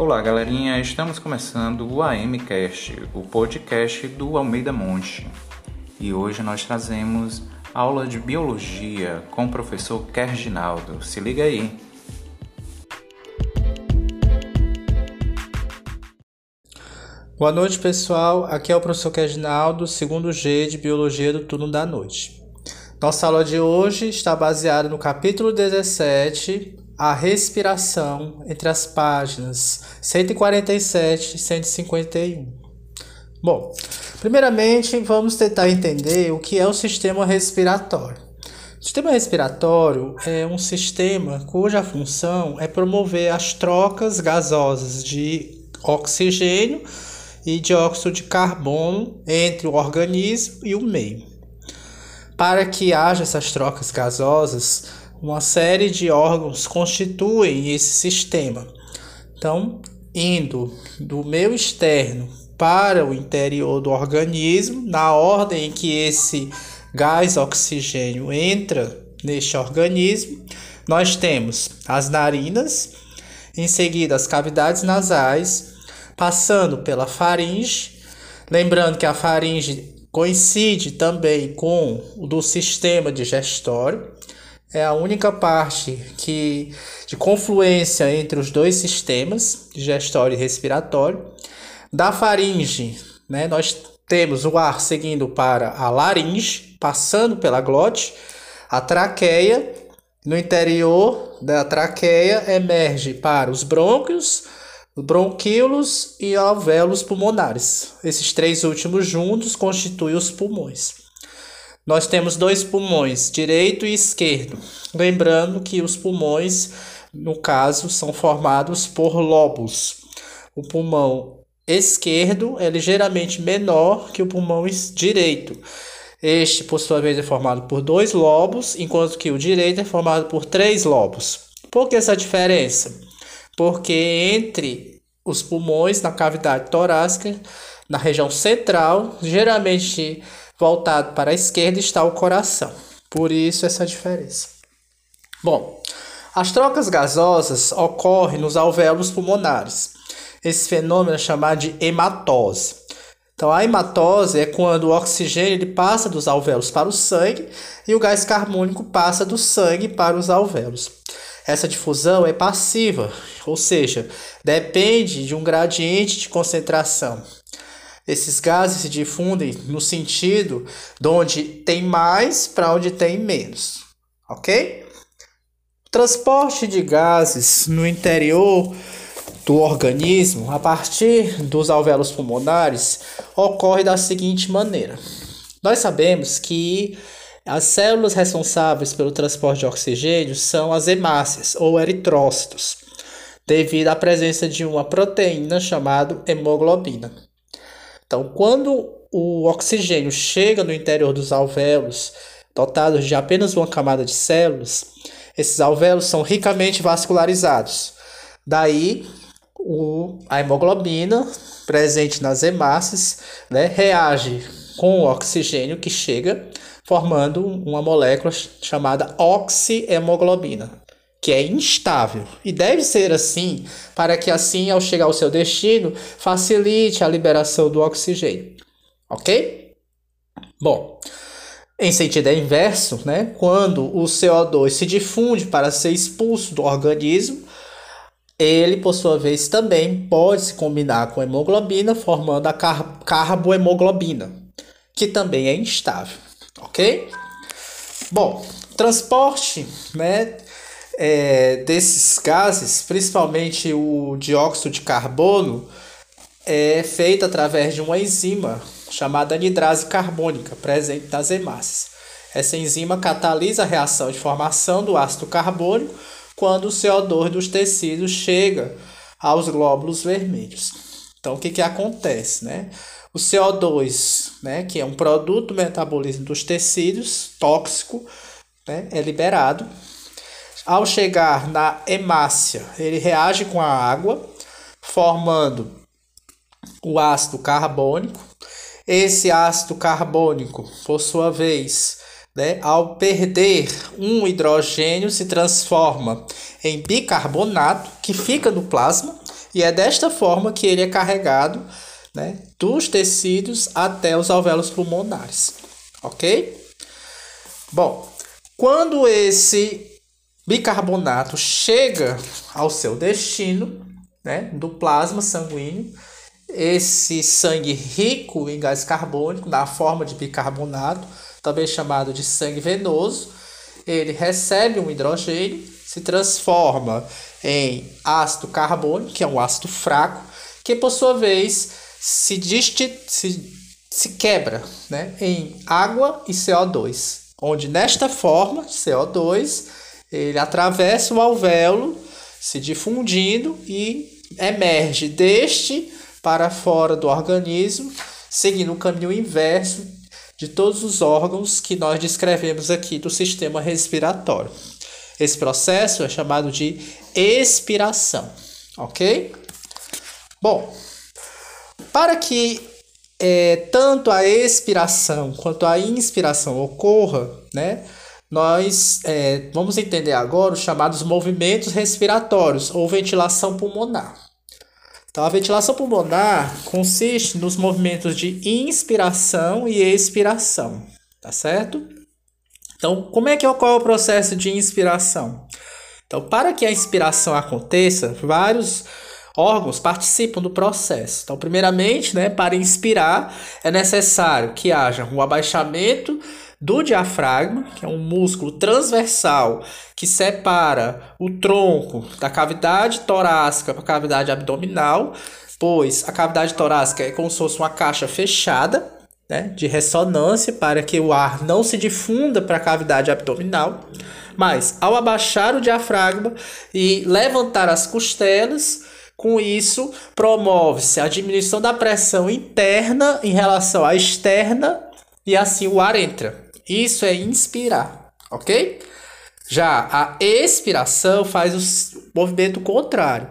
Olá, galerinha. Estamos começando o AMcast, o podcast do Almeida Monte. E hoje nós trazemos aula de biologia com o professor Kerginaldo. Se liga aí. Boa noite, pessoal. Aqui é o professor Kerginaldo, segundo G de Biologia do turno da noite. Nossa aula de hoje está baseada no capítulo 17, a respiração, entre as páginas 147 e 151. Bom, primeiramente vamos tentar entender o que é o sistema respiratório. O sistema respiratório é um sistema cuja função é promover as trocas gasosas de oxigênio e dióxido de carbono entre o organismo e o meio. Para que haja essas trocas gasosas, uma série de órgãos constituem esse sistema. Então, indo do meio externo para o interior do organismo, na ordem em que esse gás oxigênio entra neste organismo, nós temos as narinas, em seguida as cavidades nasais, passando pela faringe. Lembrando que a faringe coincide também com o do sistema digestório. É a única parte que de confluência entre os dois sistemas, digestório e respiratório. Da faringe, né, nós temos o ar seguindo para a laringe, passando pela glote, a traqueia, no interior da traqueia emerge para os brônquios, bronquíolos e alvéolos pulmonares. Esses três últimos juntos constituem os pulmões. Nós temos dois pulmões, direito e esquerdo. Lembrando que os pulmões, no caso, são formados por lobos. O pulmão esquerdo é ligeiramente menor que o pulmão direito. Este, por sua vez, é formado por dois lobos, enquanto que o direito é formado por três lobos. Por que essa diferença? porque entre os pulmões, na cavidade torácica, na região central, geralmente voltado para a esquerda, está o coração. Por isso essa diferença. Bom, as trocas gasosas ocorrem nos alvéolos pulmonares. Esse fenômeno é chamado de hematose. Então, a hematose é quando o oxigênio ele passa dos alvéolos para o sangue e o gás carbônico passa do sangue para os alvéolos. Essa difusão é passiva, ou seja, depende de um gradiente de concentração. Esses gases se difundem no sentido de onde tem mais para onde tem menos, ok? O transporte de gases no interior do organismo, a partir dos alvéolos pulmonares, ocorre da seguinte maneira: nós sabemos que as células responsáveis pelo transporte de oxigênio são as hemácias ou eritrócitos, devido à presença de uma proteína chamada hemoglobina. Então, quando o oxigênio chega no interior dos alvéolos, dotados de apenas uma camada de células, esses alvéolos são ricamente vascularizados. Daí, o, a hemoglobina presente nas hemácias né, reage com o oxigênio que chega formando uma molécula chamada oxihemoglobina, que é instável e deve ser assim para que assim ao chegar ao seu destino facilite a liberação do oxigênio. OK? Bom, em sentido inverso, né? Quando o CO2 se difunde para ser expulso do organismo, ele, por sua vez, também pode se combinar com a hemoglobina, formando a car carbohemoglobina, que também é instável ok? Bom, transporte, né, é, desses gases, principalmente o dióxido de carbono, é feito através de uma enzima chamada anidrase carbônica, presente nas hemácias. Essa enzima catalisa a reação de formação do ácido carbônico quando o CO2 dos tecidos chega aos glóbulos vermelhos. Então, o que, que acontece? Né? O CO2, né, que é um produto do metabolismo dos tecidos, tóxico, né, é liberado. Ao chegar na hemácia, ele reage com a água, formando o ácido carbônico. Esse ácido carbônico, por sua vez, né, ao perder um hidrogênio, se transforma em bicarbonato, que fica no plasma e é desta forma que ele é carregado né, dos tecidos até os alvéolos pulmonares, ok? Bom, quando esse bicarbonato chega ao seu destino, né, do plasma sanguíneo, esse sangue rico em gás carbônico, na forma de bicarbonato, também chamado de sangue venoso, ele recebe um hidrogênio, se transforma em ácido carbônico, que é um ácido fraco, que por sua vez se, se, se quebra né, em água e CO2, onde nesta forma, CO2, ele atravessa o alvéolo, se difundindo e emerge deste para fora do organismo, seguindo o caminho inverso de todos os órgãos que nós descrevemos aqui do sistema respiratório. Esse processo é chamado de expiração, ok? Bom, para que é, tanto a expiração quanto a inspiração ocorra, né, nós é, vamos entender agora os chamados movimentos respiratórios ou ventilação pulmonar. Então, a ventilação pulmonar consiste nos movimentos de inspiração e expiração, tá certo? Então, como é que ocorre o processo de inspiração? Então, para que a inspiração aconteça, vários órgãos participam do processo. Então, primeiramente, né, para inspirar, é necessário que haja um abaixamento do diafragma, que é um músculo transversal que separa o tronco da cavidade torácica para a cavidade abdominal, pois a cavidade torácica é como se fosse uma caixa fechada, né, de ressonância para que o ar não se difunda para a cavidade abdominal. Mas ao abaixar o diafragma e levantar as costelas, com isso promove-se a diminuição da pressão interna em relação à externa e assim o ar entra. Isso é inspirar, ok? Já a expiração faz o movimento contrário.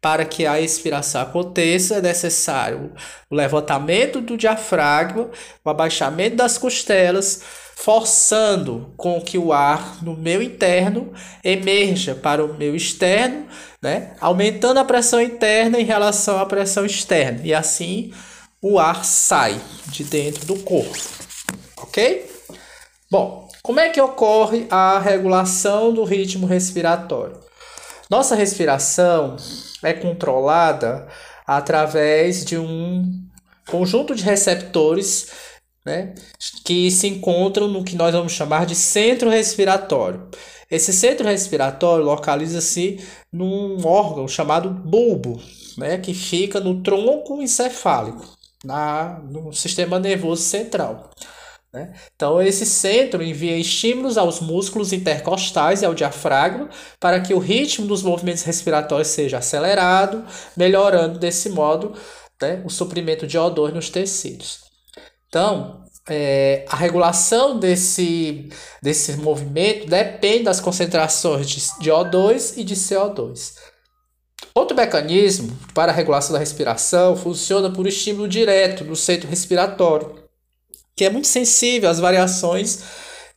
Para que a expiração aconteça, é necessário o levantamento do diafragma, o abaixamento das costelas, forçando com que o ar no meio interno emerja para o meio externo, né? aumentando a pressão interna em relação à pressão externa. E assim o ar sai de dentro do corpo. Ok? Bom, como é que ocorre a regulação do ritmo respiratório? Nossa respiração é controlada através de um conjunto de receptores né, que se encontram no que nós vamos chamar de centro respiratório. Esse centro respiratório localiza-se num órgão chamado bulbo, né, que fica no tronco encefálico, na, no sistema nervoso central. Né? Então, esse centro envia estímulos aos músculos intercostais e ao diafragma para que o ritmo dos movimentos respiratórios seja acelerado, melhorando desse modo né, o suprimento de O2 nos tecidos. Então, é, a regulação desse, desse movimento depende das concentrações de, de O2 e de CO2. Outro mecanismo para a regulação da respiração funciona por estímulo direto no centro respiratório que é muito sensível às variações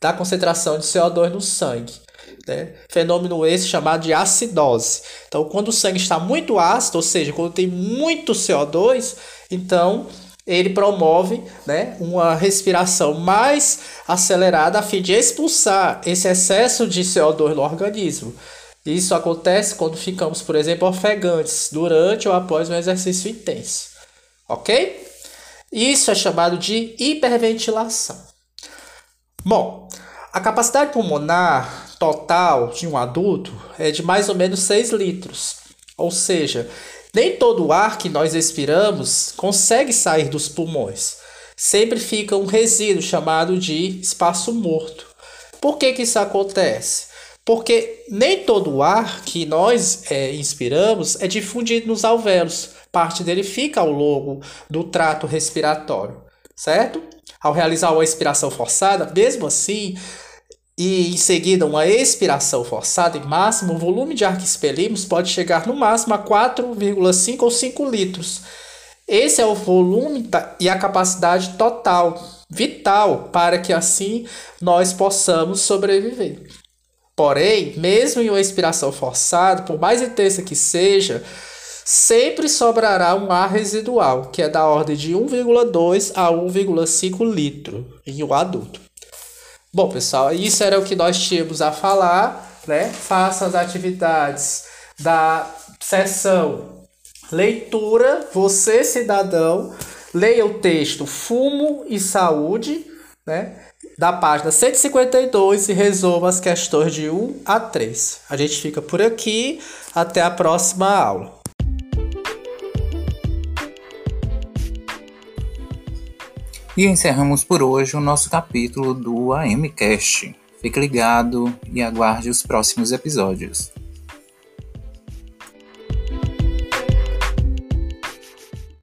da concentração de CO2 no sangue. Né? Fenômeno esse chamado de acidose. Então, quando o sangue está muito ácido, ou seja, quando tem muito CO2, então ele promove né, uma respiração mais acelerada a fim de expulsar esse excesso de CO2 no organismo. Isso acontece quando ficamos, por exemplo, ofegantes durante ou após um exercício intenso. Ok? Isso é chamado de hiperventilação. Bom, a capacidade pulmonar total de um adulto é de mais ou menos 6 litros. Ou seja, nem todo o ar que nós expiramos consegue sair dos pulmões. Sempre fica um resíduo chamado de espaço morto. Por que, que isso acontece? Porque nem todo o ar que nós é, inspiramos é difundido nos alvéolos parte dele fica ao longo do trato respiratório, certo? Ao realizar uma expiração forçada, mesmo assim, e em seguida uma expiração forçada em máximo, o volume de ar que expelimos pode chegar no máximo a 4,5 ou 5 litros. Esse é o volume e a capacidade total, vital, para que assim nós possamos sobreviver. Porém, mesmo em uma expiração forçada, por mais intensa que seja, sempre sobrará um ar residual, que é da ordem de 1,2 a 1,5 litro em um adulto. Bom, pessoal, isso era o que nós tínhamos a falar, né? Faça as atividades da sessão leitura, você cidadão, leia o texto Fumo e Saúde, né? Da página 152 e resolva as questões de 1 a 3. A gente fica por aqui, até a próxima aula. E encerramos por hoje o nosso capítulo do AMCast. Fique ligado e aguarde os próximos episódios.